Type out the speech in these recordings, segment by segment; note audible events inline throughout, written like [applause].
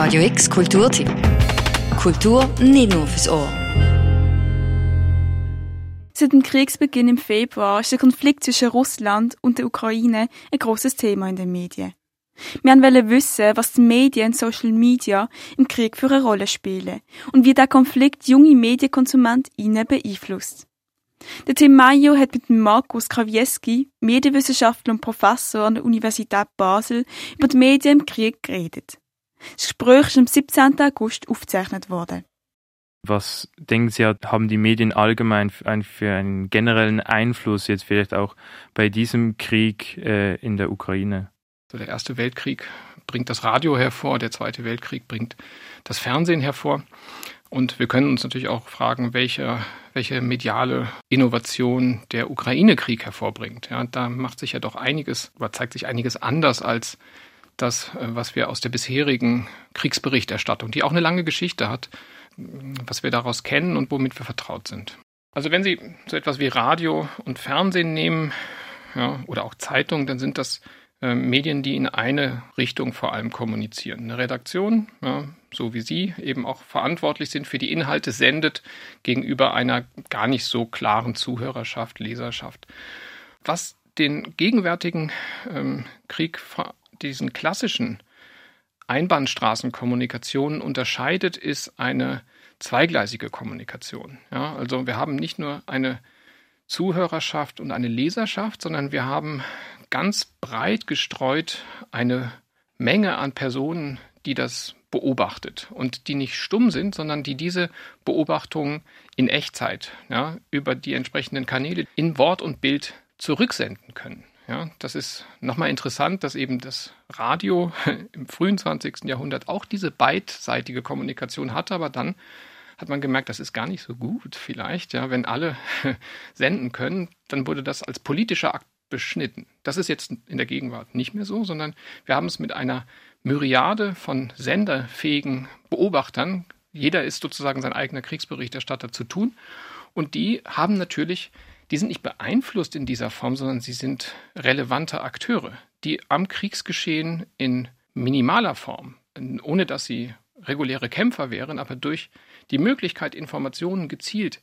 Radio X Kulturtipp. Kultur nicht nur fürs Ohr. Seit dem Kriegsbeginn im Februar ist der Konflikt zwischen Russland und der Ukraine ein großes Thema in den Medien. Wir wollen wissen, was die Medien und Social Media im Krieg für eine Rolle spielen und wie der Konflikt junge MedienkonsumentInnen beeinflusst. Der Tim Mayo hat mit Markus Krawieski, Medienwissenschaftler und Professor an der Universität Basel, über die Medien im Krieg geredet. Das Gespräch ist am 17. August aufgezeichnet worden. Was denken Sie, haben die Medien allgemein für einen generellen Einfluss jetzt vielleicht auch bei diesem Krieg äh, in der Ukraine? der Erste Weltkrieg bringt das Radio hervor, der Zweite Weltkrieg bringt das Fernsehen hervor. Und wir können uns natürlich auch fragen, welche, welche mediale Innovation der Ukraine-Krieg hervorbringt. Ja, da macht sich ja doch einiges, oder zeigt sich einiges anders als das, äh, was wir aus der bisherigen Kriegsberichterstattung, die auch eine lange Geschichte hat, was wir daraus kennen und womit wir vertraut sind. Also wenn Sie so etwas wie Radio und Fernsehen nehmen, ja, oder auch Zeitung, dann sind das äh, Medien, die in eine Richtung vor allem kommunizieren. Eine Redaktion, ja, so wie Sie, eben auch verantwortlich sind für die Inhalte, sendet gegenüber einer gar nicht so klaren Zuhörerschaft, Leserschaft. Was den gegenwärtigen ähm, Krieg, diesen klassischen Einbahnstraßenkommunikationen unterscheidet, ist eine zweigleisige Kommunikation. Ja, also wir haben nicht nur eine Zuhörerschaft und eine Leserschaft, sondern wir haben ganz breit gestreut eine Menge an Personen, die das beobachtet und die nicht stumm sind, sondern die diese Beobachtungen in Echtzeit ja, über die entsprechenden Kanäle in Wort und Bild zurücksenden können. Ja, das ist nochmal interessant, dass eben das Radio [laughs] im frühen 20. Jahrhundert auch diese beidseitige Kommunikation hatte, aber dann hat man gemerkt, das ist gar nicht so gut vielleicht. Ja, wenn alle [laughs] senden können, dann wurde das als politischer Akt beschnitten. Das ist jetzt in der Gegenwart nicht mehr so, sondern wir haben es mit einer Myriade von senderfähigen Beobachtern. Jeder ist sozusagen sein eigener Kriegsberichterstatter zu tun. Und die haben natürlich, die sind nicht beeinflusst in dieser Form, sondern sie sind relevante Akteure, die am Kriegsgeschehen in minimaler Form, ohne dass sie reguläre Kämpfer wären, aber durch die Möglichkeit, Informationen gezielt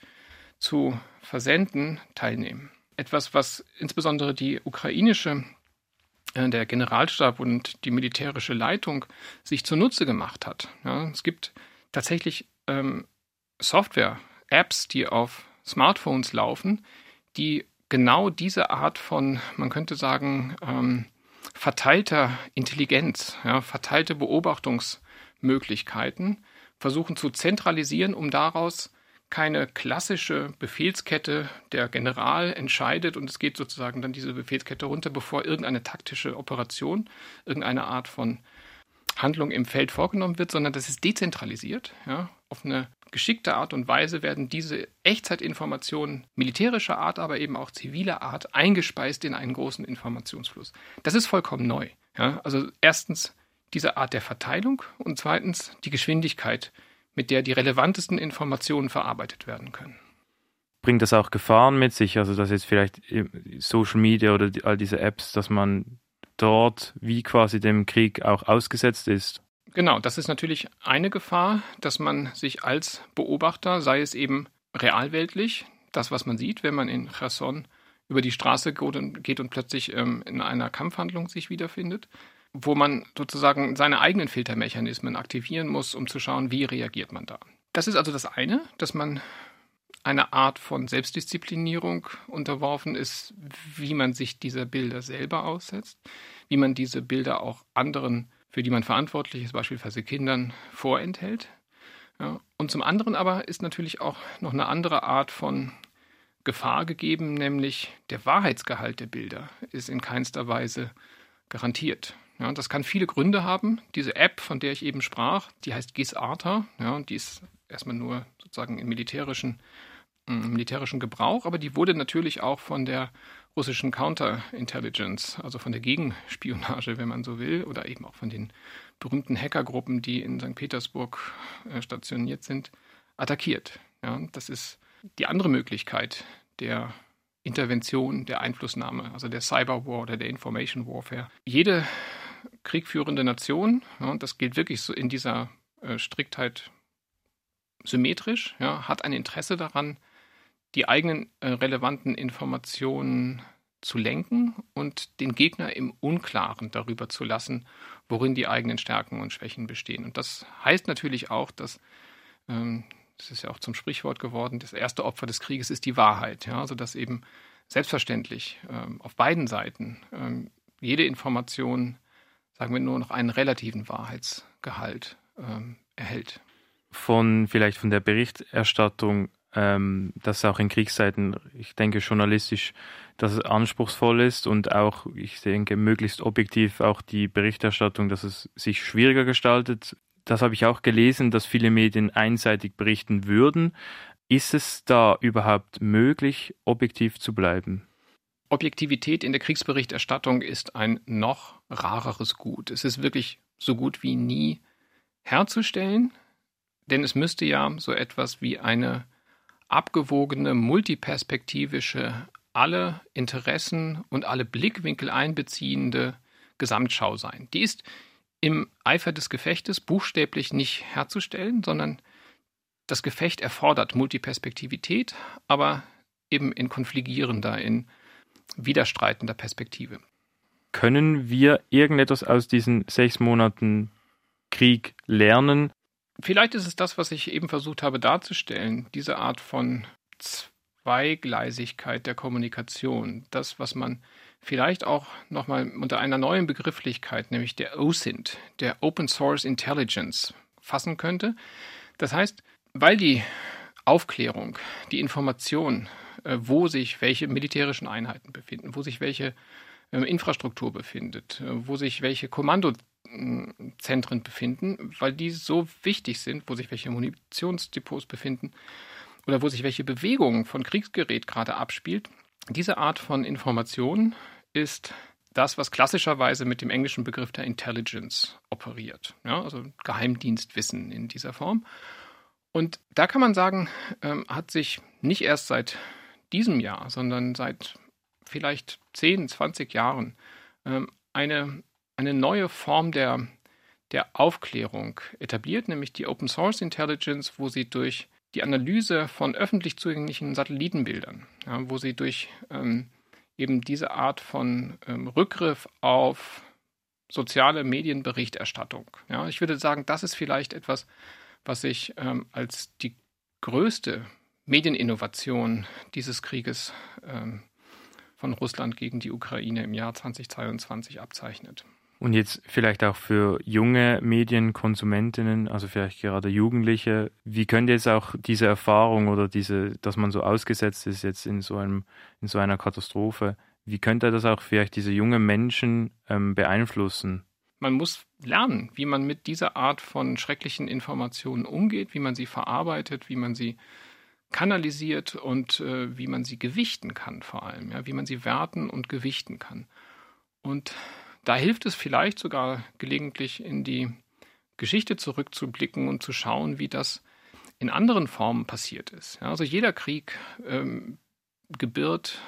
zu versenden, teilnehmen etwas, was insbesondere die ukrainische, äh, der Generalstab und die militärische Leitung sich zunutze gemacht hat. Ja, es gibt tatsächlich ähm, Software, Apps, die auf Smartphones laufen, die genau diese Art von, man könnte sagen, ähm, verteilter Intelligenz, ja, verteilte Beobachtungsmöglichkeiten versuchen zu zentralisieren, um daraus keine klassische Befehlskette. Der General entscheidet und es geht sozusagen dann diese Befehlskette runter, bevor irgendeine taktische Operation, irgendeine Art von Handlung im Feld vorgenommen wird, sondern das ist dezentralisiert. Ja. Auf eine geschickte Art und Weise werden diese Echtzeitinformationen militärischer Art, aber eben auch ziviler Art eingespeist in einen großen Informationsfluss. Das ist vollkommen neu. Ja. Also erstens diese Art der Verteilung und zweitens die Geschwindigkeit, mit der die relevantesten Informationen verarbeitet werden können. Bringt das auch Gefahren mit sich? Also, dass jetzt vielleicht Social Media oder all diese Apps, dass man dort wie quasi dem Krieg auch ausgesetzt ist? Genau, das ist natürlich eine Gefahr, dass man sich als Beobachter, sei es eben realweltlich, das, was man sieht, wenn man in Cherson über die Straße geht und, plötzlich ähm, in einer Kampfhandlung sich wiederfindet, wo man sozusagen seine eigenen Filtermechanismen aktivieren muss, um zu schauen, wie reagiert man da. Das ist also das eine, dass man eine Art von Selbstdisziplinierung unterworfen ist, wie man sich dieser Bilder selber aussetzt, wie man diese Bilder auch anderen, für die man verantwortlich ist, beispielsweise Kindern, vorenthält. Ja, und zum anderen aber ist natürlich auch noch eine andere Art von Gefahr gegeben, nämlich der Wahrheitsgehalt der Bilder ist in keinster Weise garantiert. Ja, das kann viele Gründe haben. Diese App, von der ich eben sprach, die heißt GIS-ARTA. Ja, die ist erstmal nur sozusagen im militärischen, im militärischen Gebrauch, aber die wurde natürlich auch von der russischen Counterintelligence, also von der Gegenspionage, wenn man so will, oder eben auch von den berühmten Hackergruppen, die in St. Petersburg äh, stationiert sind, attackiert. Ja, das ist die andere Möglichkeit der Intervention, der Einflussnahme, also der Cyberwar oder der Information Warfare. Jede kriegführende Nation, ja, und das gilt wirklich so in dieser äh, Striktheit symmetrisch, ja, hat ein Interesse daran, die eigenen äh, relevanten Informationen zu lenken und den Gegner im Unklaren darüber zu lassen, worin die eigenen Stärken und Schwächen bestehen. Und das heißt natürlich auch, dass, ähm, das ist ja auch zum Sprichwort geworden, das erste Opfer des Krieges ist die Wahrheit. Ja? Also dass eben selbstverständlich ähm, auf beiden Seiten ähm, jede Information, sagen wir nur noch einen relativen Wahrheitsgehalt ähm, erhält. Von vielleicht von der Berichterstattung ähm, dass auch in Kriegszeiten, ich denke, journalistisch, dass es anspruchsvoll ist und auch, ich denke, möglichst objektiv auch die Berichterstattung, dass es sich schwieriger gestaltet. Das habe ich auch gelesen, dass viele Medien einseitig berichten würden. Ist es da überhaupt möglich, objektiv zu bleiben? Objektivität in der Kriegsberichterstattung ist ein noch rareres Gut. Es ist wirklich so gut wie nie herzustellen, denn es müsste ja so etwas wie eine abgewogene, multiperspektivische, alle Interessen und alle Blickwinkel einbeziehende Gesamtschau sein. Die ist im Eifer des Gefechtes buchstäblich nicht herzustellen, sondern das Gefecht erfordert Multiperspektivität, aber eben in konfligierender, in widerstreitender Perspektive. Können wir irgendetwas aus diesen sechs Monaten Krieg lernen, Vielleicht ist es das, was ich eben versucht habe darzustellen, diese Art von Zweigleisigkeit der Kommunikation, das, was man vielleicht auch nochmal unter einer neuen Begrifflichkeit, nämlich der OSINT, der Open Source Intelligence, fassen könnte. Das heißt, weil die Aufklärung, die Information, äh, wo sich welche militärischen Einheiten befinden, wo sich welche äh, Infrastruktur befindet, äh, wo sich welche Kommando Zentren befinden, weil die so wichtig sind, wo sich welche Munitionsdepots befinden oder wo sich welche Bewegung von Kriegsgerät gerade abspielt. Diese Art von Information ist das, was klassischerweise mit dem englischen Begriff der Intelligence operiert. Ja, also Geheimdienstwissen in dieser Form. Und da kann man sagen, ähm, hat sich nicht erst seit diesem Jahr, sondern seit vielleicht 10, 20 Jahren ähm, eine eine neue Form der, der Aufklärung etabliert, nämlich die Open Source Intelligence, wo sie durch die Analyse von öffentlich zugänglichen Satellitenbildern, ja, wo sie durch ähm, eben diese Art von ähm, Rückgriff auf soziale Medienberichterstattung. Ja, ich würde sagen, das ist vielleicht etwas, was sich ähm, als die größte Medieninnovation dieses Krieges ähm, von Russland gegen die Ukraine im Jahr 2022 abzeichnet. Und jetzt vielleicht auch für junge Medienkonsumentinnen, also vielleicht gerade Jugendliche, wie könnte jetzt auch diese Erfahrung oder diese, dass man so ausgesetzt ist jetzt in so einem, in so einer Katastrophe, wie könnte das auch vielleicht diese jungen Menschen ähm, beeinflussen? Man muss lernen, wie man mit dieser Art von schrecklichen Informationen umgeht, wie man sie verarbeitet, wie man sie kanalisiert und äh, wie man sie gewichten kann vor allem, ja, wie man sie werten und gewichten kann. Und da hilft es vielleicht sogar gelegentlich in die Geschichte zurückzublicken und zu schauen, wie das in anderen Formen passiert ist. Ja, also jeder Krieg ähm, gebirgt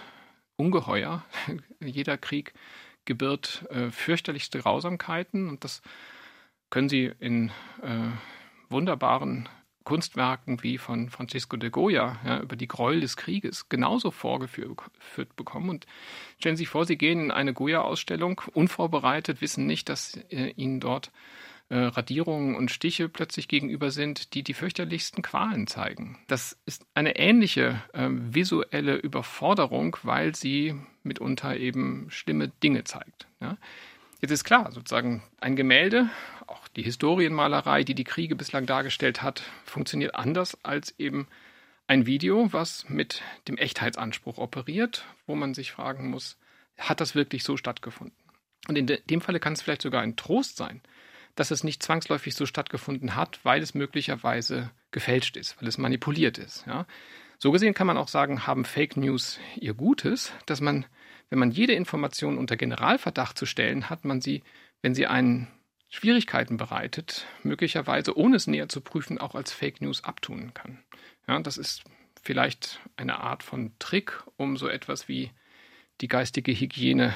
Ungeheuer, [laughs] jeder Krieg gebirgt äh, fürchterlichste Grausamkeiten und das können Sie in äh, wunderbaren Kunstwerken wie von Francisco de Goya ja, über die Gräuel des Krieges genauso vorgeführt bekommen. Und stellen Sie sich vor, Sie gehen in eine Goya-Ausstellung, unvorbereitet, wissen nicht, dass äh, Ihnen dort äh, Radierungen und Stiche plötzlich gegenüber sind, die die fürchterlichsten Qualen zeigen. Das ist eine ähnliche äh, visuelle Überforderung, weil sie mitunter eben schlimme Dinge zeigt. Ja. Jetzt ist klar, sozusagen ein Gemälde, auch die Historienmalerei, die die Kriege bislang dargestellt hat, funktioniert anders als eben ein Video, was mit dem Echtheitsanspruch operiert, wo man sich fragen muss, hat das wirklich so stattgefunden? Und in dem Falle kann es vielleicht sogar ein Trost sein, dass es nicht zwangsläufig so stattgefunden hat, weil es möglicherweise gefälscht ist, weil es manipuliert ist. Ja? So gesehen kann man auch sagen, haben Fake News ihr Gutes, dass man wenn man jede Information unter Generalverdacht zu stellen, hat man sie, wenn sie einen Schwierigkeiten bereitet, möglicherweise ohne es näher zu prüfen, auch als Fake News abtun kann. Ja, das ist vielleicht eine Art von Trick, um so etwas wie die geistige Hygiene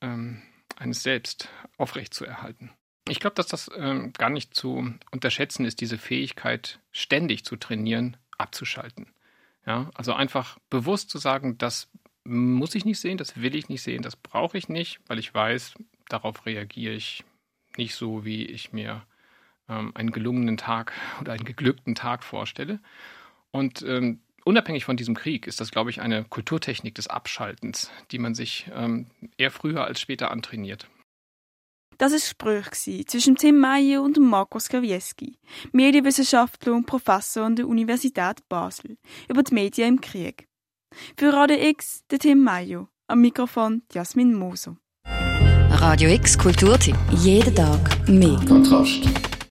ähm, eines selbst aufrechtzuerhalten. Ich glaube, dass das ähm, gar nicht zu unterschätzen ist, diese Fähigkeit ständig zu trainieren, abzuschalten. Ja, also einfach bewusst zu sagen, das muss ich nicht sehen, das will ich nicht sehen, das brauche ich nicht, weil ich weiß, darauf reagiere ich nicht so, wie ich mir ähm, einen gelungenen Tag [laughs] oder einen geglückten Tag vorstelle. Und ähm, unabhängig von diesem Krieg ist das, glaube ich, eine Kulturtechnik des Abschaltens, die man sich ähm, eher früher als später antrainiert. Das war Gespräch zwischen Tim Meyer und Markus Gawieski, Medienwissenschaftler und Professor an der Universität Basel, über die Medien im Krieg. Für Radio X der Tim Meyer, am Mikrofon Jasmin Moser. Radio X Kulturtipp. Jeden Tag mehr. Kontrast.